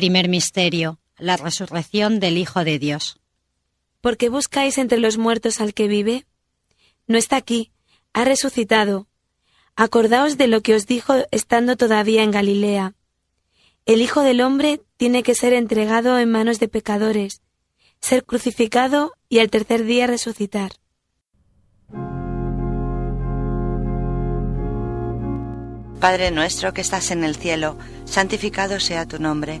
Primer misterio, la resurrección del Hijo de Dios. ¿Por qué buscáis entre los muertos al que vive? No está aquí, ha resucitado. Acordaos de lo que os dijo estando todavía en Galilea. El Hijo del Hombre tiene que ser entregado en manos de pecadores, ser crucificado y al tercer día resucitar. Padre nuestro que estás en el cielo, santificado sea tu nombre,